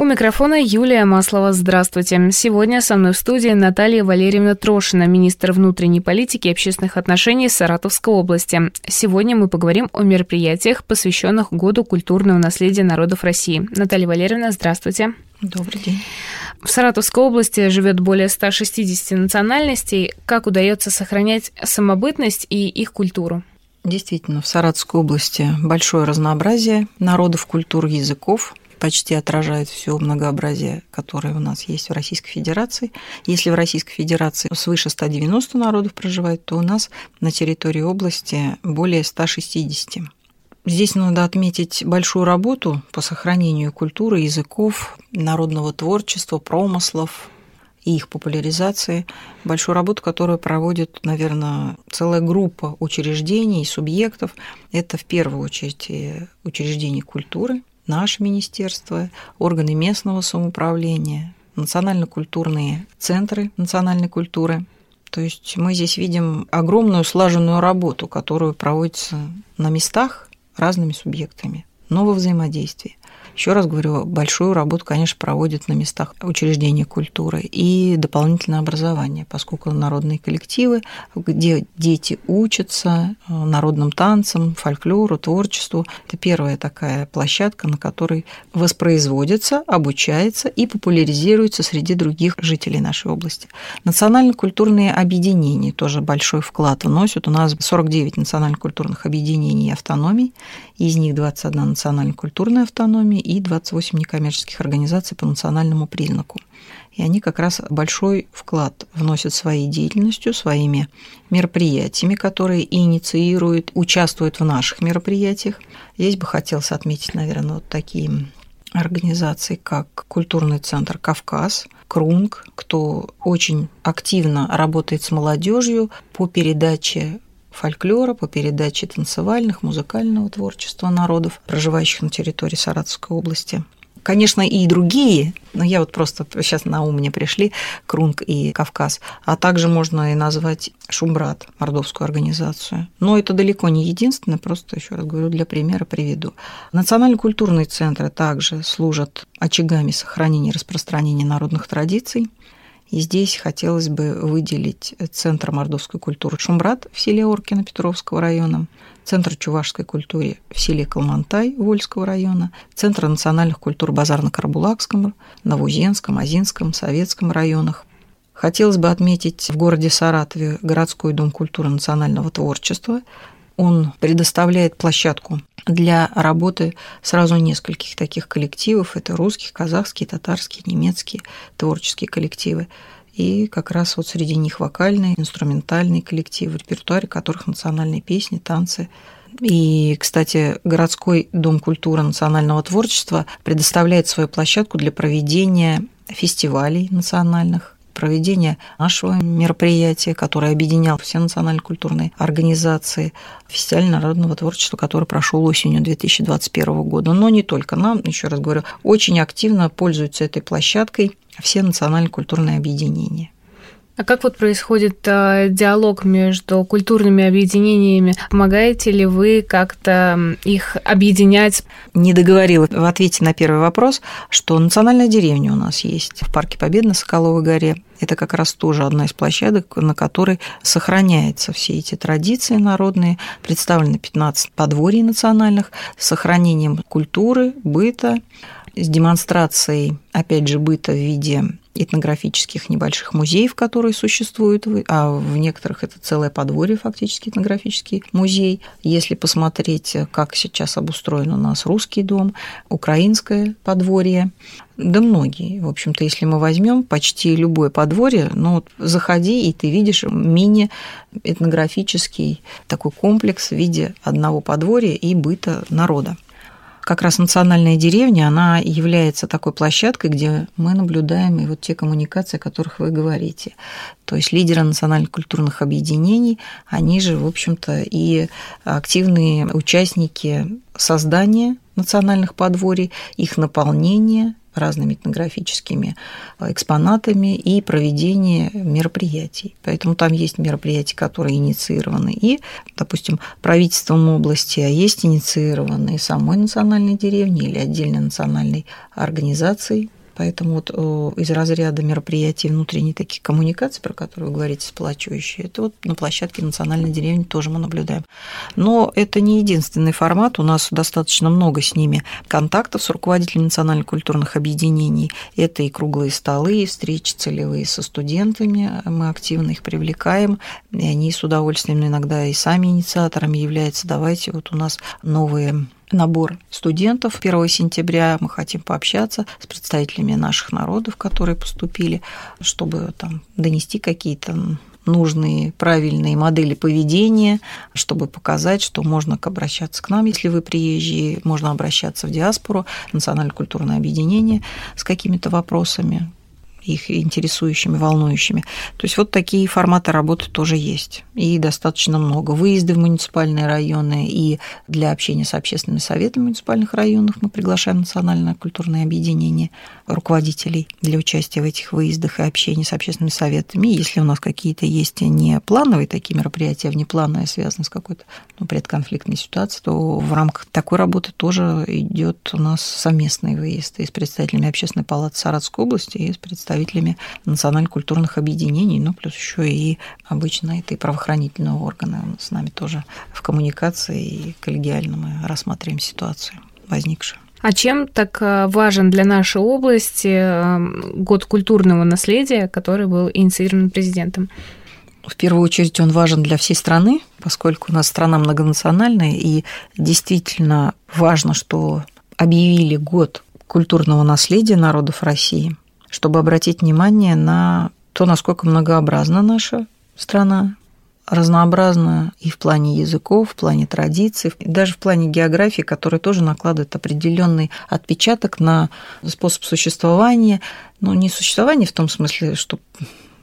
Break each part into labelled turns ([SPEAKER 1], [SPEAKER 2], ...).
[SPEAKER 1] У микрофона Юлия Маслова. Здравствуйте. Сегодня со мной в студии Наталья Валерьевна Трошина, министр внутренней политики и общественных отношений Саратовской области. Сегодня мы поговорим о мероприятиях, посвященных Году культурного наследия народов России. Наталья Валерьевна, здравствуйте.
[SPEAKER 2] Добрый день.
[SPEAKER 1] В Саратовской области живет более 160 национальностей. Как удается сохранять самобытность и их культуру?
[SPEAKER 2] Действительно, в Саратовской области большое разнообразие народов, культур, языков почти отражает все многообразие, которое у нас есть в Российской Федерации. Если в Российской Федерации свыше 190 народов проживает, то у нас на территории области более 160. Здесь надо отметить большую работу по сохранению культуры, языков, народного творчества, промыслов и их популяризации. Большую работу, которую проводит, наверное, целая группа учреждений и субъектов. Это в первую очередь учреждения культуры, наше министерство, органы местного самоуправления, национально-культурные центры национальной культуры. То есть мы здесь видим огромную слаженную работу, которую проводится на местах разными субъектами. Новое взаимодействие. Еще раз говорю, большую работу, конечно, проводят на местах учреждения культуры и дополнительное образование, поскольку народные коллективы, где дети учатся э, народным танцам, фольклору, творчеству. Это первая такая площадка, на которой воспроизводится, обучается и популяризируется среди других жителей нашей области. Национально-культурные объединения тоже большой вклад вносят. У нас 49 национально-культурных объединений и автономий, из них 21 национально-культурная автономия и 28 некоммерческих организаций по национальному признаку. И они как раз большой вклад вносят своей деятельностью, своими мероприятиями, которые инициируют, участвуют в наших мероприятиях. Здесь бы хотелось отметить, наверное, вот такие организации, как Культурный центр «Кавказ», Крунг, кто очень активно работает с молодежью по передаче фольклора, по передаче танцевальных, музыкального творчества народов, проживающих на территории Саратовской области. Конечно, и другие, но я вот просто сейчас на ум мне пришли Крунг и Кавказ, а также можно и назвать Шумбрат, мордовскую организацию. Но это далеко не единственное, просто еще раз говорю, для примера приведу. Национально-культурные центры также служат очагами сохранения и распространения народных традиций. И здесь хотелось бы выделить Центр мордовской культуры Шумбрат в селе Оркино Петровского района, Центр чувашской культуры в селе Калмантай Вольского района, Центр национальных культур Базарно-Карабулакском, Новузенском, Азинском, Советском районах. Хотелось бы отметить в городе Саратове городской дом культуры национального творчества. Он предоставляет площадку для работы сразу нескольких таких коллективов. Это русские, казахские, татарские, немецкие творческие коллективы. И как раз вот среди них вокальные, инструментальные коллективы, в репертуаре которых национальные песни, танцы. И, кстати, городской дом культуры национального творчества предоставляет свою площадку для проведения фестивалей национальных, проведения нашего мероприятия, которое объединял все национально-культурные организации, фестиваль народного творчества, который прошел осенью 2021 года. Но не только нам, еще раз говорю, очень активно пользуются этой площадкой все национально-культурные объединения.
[SPEAKER 1] А как вот происходит э, диалог между культурными объединениями? Помогаете ли вы как-то их объединять?
[SPEAKER 2] Не договорила в ответе на первый вопрос, что национальная деревня у нас есть в Парке Победы на Соколовой горе. Это как раз тоже одна из площадок, на которой сохраняются все эти традиции народные. Представлены 15 подворий национальных с сохранением культуры, быта, с демонстрацией, опять же, быта в виде этнографических небольших музеев, которые существуют, а в некоторых это целое подворье фактически этнографический музей. Если посмотреть, как сейчас обустроен у нас русский дом, украинское подворье, да многие. В общем-то, если мы возьмем почти любое подворье, ну вот заходи, и ты видишь мини-этнографический такой комплекс в виде одного подворья и быта народа как раз национальная деревня, она является такой площадкой, где мы наблюдаем и вот те коммуникации, о которых вы говорите. То есть лидеры национальных культурных объединений, они же, в общем-то, и активные участники создания национальных подворий, их наполнения, разными этнографическими экспонатами и проведение мероприятий. Поэтому там есть мероприятия, которые инициированы и, допустим, правительством области, а есть инициированные самой национальной деревней или отдельной национальной организацией Поэтому вот из разряда мероприятий внутренней таких коммуникаций, про которые вы говорите, сплачивающие, это вот на площадке национальной деревни тоже мы наблюдаем. Но это не единственный формат, у нас достаточно много с ними контактов с руководителями национальных культурных объединений. Это и круглые столы, и встречи целевые со студентами, мы активно их привлекаем, и они с удовольствием иногда и сами инициаторами являются. Давайте вот у нас новые набор студентов 1 сентября. Мы хотим пообщаться с представителями наших народов, которые поступили, чтобы там донести какие-то нужные, правильные модели поведения, чтобы показать, что можно обращаться к нам, если вы приезжие, можно обращаться в диаспору, национальное культурное объединение с какими-то вопросами, их интересующими, волнующими. То есть вот такие форматы работы тоже есть. И достаточно много. Выезды в муниципальные районы и для общения с общественными советами муниципальных районов мы приглашаем национальное культурное объединение руководителей для участия в этих выездах и общении с общественными советами. Если у нас какие-то есть не плановые такие мероприятия, а внеплановые, связанные с какой-то ну, предконфликтной ситуацией, то в рамках такой работы тоже идет у нас совместный выезд и с представителями Общественной палаты Саратовской области, и с представителями представителями национально-культурных объединений, ну, плюс еще и обычно это и правоохранительные органы с нами тоже в коммуникации и коллегиально мы рассматриваем ситуацию возникшую.
[SPEAKER 1] А чем так э, важен для нашей области э, год культурного наследия, который был инициирован президентом?
[SPEAKER 2] В первую очередь он важен для всей страны, поскольку у нас страна многонациональная, и действительно важно, что объявили год культурного наследия народов России чтобы обратить внимание на то, насколько многообразна наша страна, разнообразна и в плане языков, в плане традиций, даже в плане географии, которая тоже накладывает определенный отпечаток на способ существования, но не существование в том смысле, что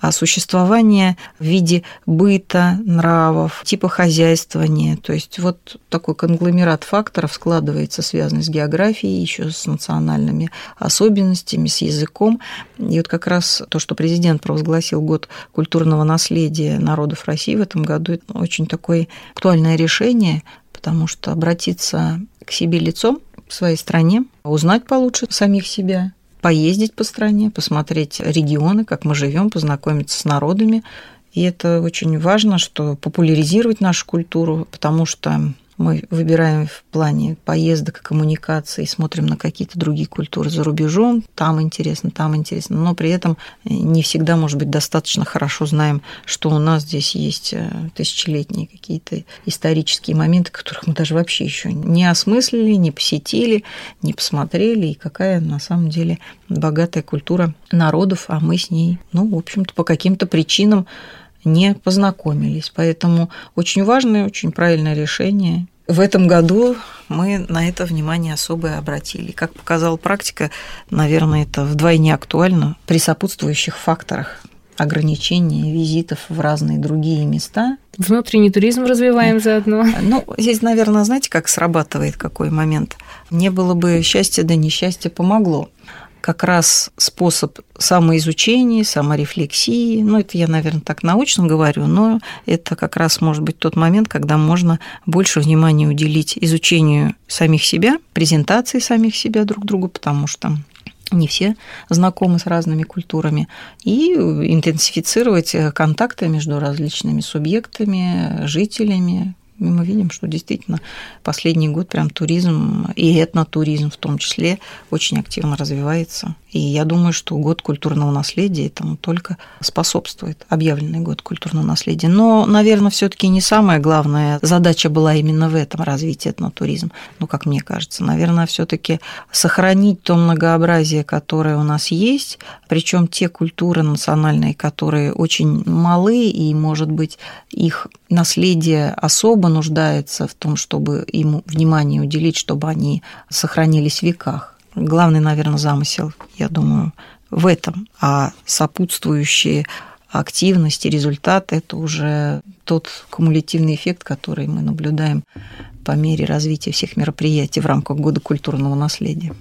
[SPEAKER 2] а существование в виде быта, нравов, типа хозяйствования. То есть вот такой конгломерат факторов складывается, связанный с географией, еще с национальными особенностями, с языком. И вот как раз то, что президент провозгласил год культурного наследия народов России в этом году, это очень такое актуальное решение, потому что обратиться к себе лицом в своей стране, узнать получше самих себя, поездить по стране, посмотреть регионы, как мы живем, познакомиться с народами. И это очень важно, что популяризировать нашу культуру, потому что мы выбираем в плане поездок, коммуникаций, смотрим на какие-то другие культуры за рубежом, там интересно, там интересно, но при этом не всегда, может быть, достаточно хорошо знаем, что у нас здесь есть э, тысячелетние какие-то исторические моменты, которых мы даже вообще еще не осмыслили, не посетили, не посмотрели, и какая на самом деле богатая культура народов, а мы с ней, ну, в общем-то, по каким-то причинам не познакомились. Поэтому очень важное, очень правильное решение. В этом году мы на это внимание особое обратили. Как показала практика, наверное, это вдвойне актуально при сопутствующих факторах ограничения визитов в разные другие места.
[SPEAKER 1] Внутренний туризм развиваем заодно.
[SPEAKER 2] Ну, здесь, наверное, знаете, как срабатывает какой момент. Не было бы счастья, да несчастье помогло как раз способ самоизучения, саморефлексии. Ну, это я, наверное, так научно говорю, но это как раз может быть тот момент, когда можно больше внимания уделить изучению самих себя, презентации самих себя друг другу, потому что не все знакомы с разными культурами, и интенсифицировать контакты между различными субъектами, жителями, и мы видим, что действительно последний год прям туризм и этнотуризм в том числе очень активно развивается. И я думаю, что год культурного наследия этому только способствует, объявленный год культурного наследия. Но, наверное, все таки не самая главная задача была именно в этом развитии этнотуризма. Ну, как мне кажется, наверное, все таки сохранить то многообразие, которое у нас есть, причем те культуры национальные, которые очень малы, и, может быть, их наследие особо нуждается в том, чтобы ему внимание уделить, чтобы они сохранились в веках. Главный, наверное, замысел, я думаю, в этом. А сопутствующие активности, результат – это уже тот кумулятивный эффект, который мы наблюдаем по мере развития всех мероприятий в рамках Года культурного наследия.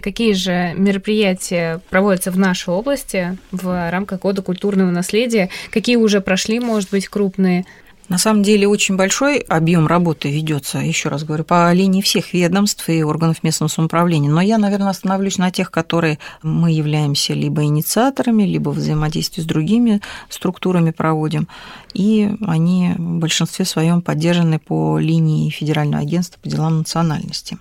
[SPEAKER 1] Какие же мероприятия проводятся в нашей области в рамках Года культурного наследия? Какие уже прошли, может быть, крупные?
[SPEAKER 2] На самом деле очень большой объем работы ведется, еще раз говорю, по линии всех ведомств и органов местного самоуправления. Но я, наверное, остановлюсь на тех, которые мы являемся либо инициаторами, либо взаимодействие с другими структурами проводим. И они в большинстве своем поддержаны по линии Федерального агентства по делам национальности.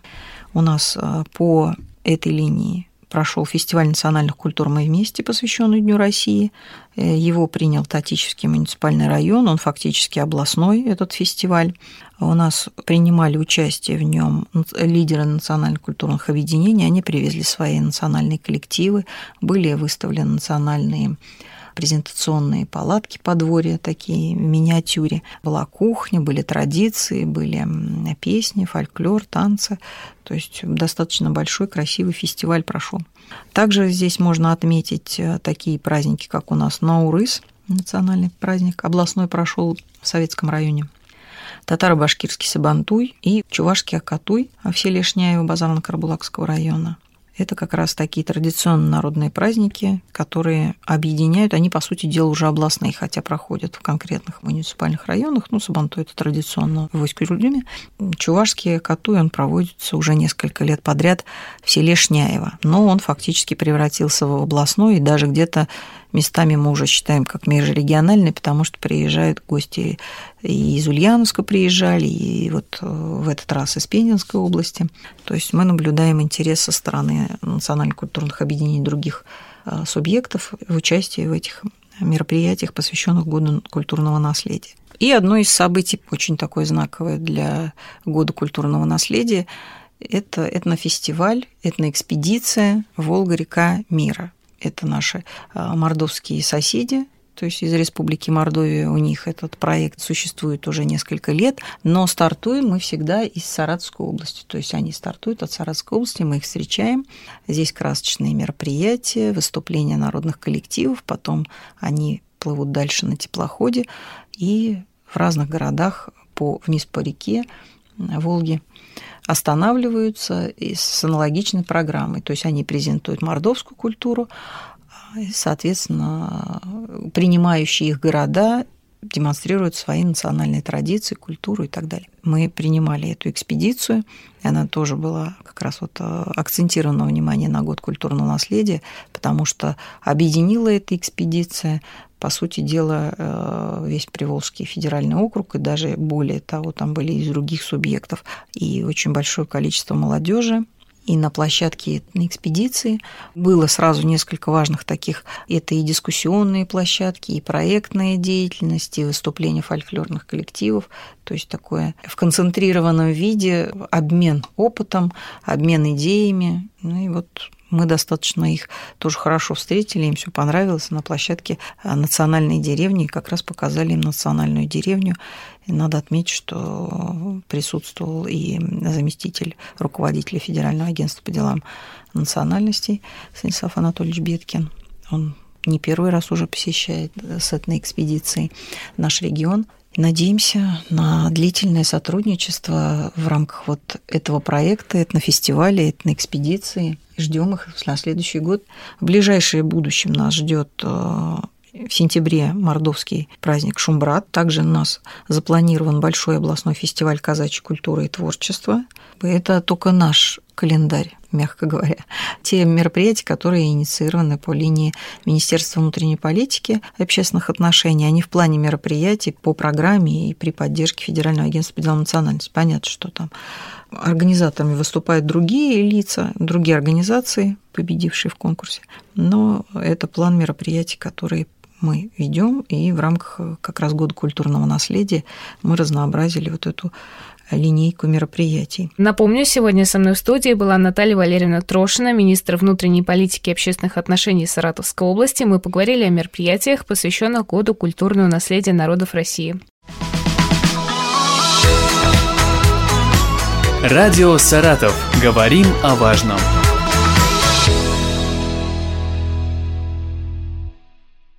[SPEAKER 2] У нас э, по этой линии прошел фестиваль национальных культур «Мы вместе», посвященный Дню России. Э, его принял Татический муниципальный район, он фактически областной, этот фестиваль. У нас принимали участие в нем лидеры национальных культурных объединений, они привезли свои национальные коллективы, были выставлены национальные презентационные палатки подворья такие в миниатюре. Была кухня, были традиции, были песни, фольклор, танцы. То есть достаточно большой, красивый фестиваль прошел. Также здесь можно отметить э, такие праздники, как у нас Наурыз, национальный праздник, областной прошел в Советском районе татаро-башкирский Сабантуй и чувашский Акатуй в селе Шняево Базарно-Карбулакского района. Это как раз такие традиционные народные праздники, которые объединяют, они, по сути дела, уже областные, хотя проходят в конкретных муниципальных районах. Ну, Сабантуй – это традиционно в Войске-Рудюме. Чувашский Катуй, он проводится уже несколько лет подряд в селе Шняево. Но он фактически превратился в областной, и даже где-то местами мы уже считаем как межрегиональный, потому что приезжают гости и из Ульяновска приезжали, и вот э, в этот раз из Пензенской области. То есть мы наблюдаем интерес со стороны национальных культурных объединений других э, субъектов в участии в этих мероприятиях, посвященных Году культурного наследия. И одно из событий, очень такое знаковое для Года культурного наследия, это этнофестиваль, этноэкспедиция «Волга-река мира», это наши а, мордовские соседи, то есть из Республики Мордовия у них этот проект существует уже несколько лет, но стартуем мы всегда из Саратовской области, то есть они стартуют от Саратовской области, мы их встречаем, здесь красочные мероприятия, выступления народных коллективов, потом они плывут дальше на теплоходе и в разных городах по, вниз по реке Волги останавливаются с аналогичной программой. То есть они презентуют мордовскую культуру, соответственно, принимающие их города демонстрируют свои национальные традиции, культуру и так далее. Мы принимали эту экспедицию, и она тоже была как раз вот э, акцентировано внимание на год культурного наследия, потому что объединила эта экспедиция по сути дела, э, весь Приволжский федеральный округ, и даже более того, там были из других субъектов, и очень большое количество молодежи, и на площадке на экспедиции было сразу несколько важных таких. Это и дискуссионные площадки, и проектная деятельность, и выступления фольклорных коллективов. То есть такое в концентрированном виде обмен опытом, обмен идеями. Ну и вот мы достаточно их тоже хорошо встретили, им все понравилось. На площадке э, национальной деревни как раз показали им национальную деревню. И надо отметить, что присутствовал и заместитель руководителя Федерального агентства по делам национальностей Станислав Анатольевич Беткин. Он не первый раз уже посещает э, с этой экспедицией наш регион. Надеемся на длительное сотрудничество в рамках вот этого проекта, этнофестиваля, этноэкспедиции. Ждем их на следующий год. В ближайшее будущее нас ждет э, в сентябре мордовский праздник Шумбрат. Также у нас запланирован большой областной фестиваль казачьей культуры и творчества. Это только наш календарь мягко говоря, те мероприятия, которые инициированы по линии Министерства внутренней политики и общественных отношений, они в плане мероприятий по программе и при поддержке Федерального агентства по делам национальности. Понятно, что там организаторами выступают другие лица, другие организации, победившие в конкурсе, но это план мероприятий, которые мы ведем, и в рамках как раз года культурного наследия мы разнообразили вот эту линейку мероприятий.
[SPEAKER 1] Напомню, сегодня со мной в студии была Наталья Валерьевна Трошина, министр внутренней политики и общественных отношений Саратовской области. Мы поговорили о мероприятиях, посвященных Году культурного наследия народов России.
[SPEAKER 3] Радио «Саратов». Говорим о важном.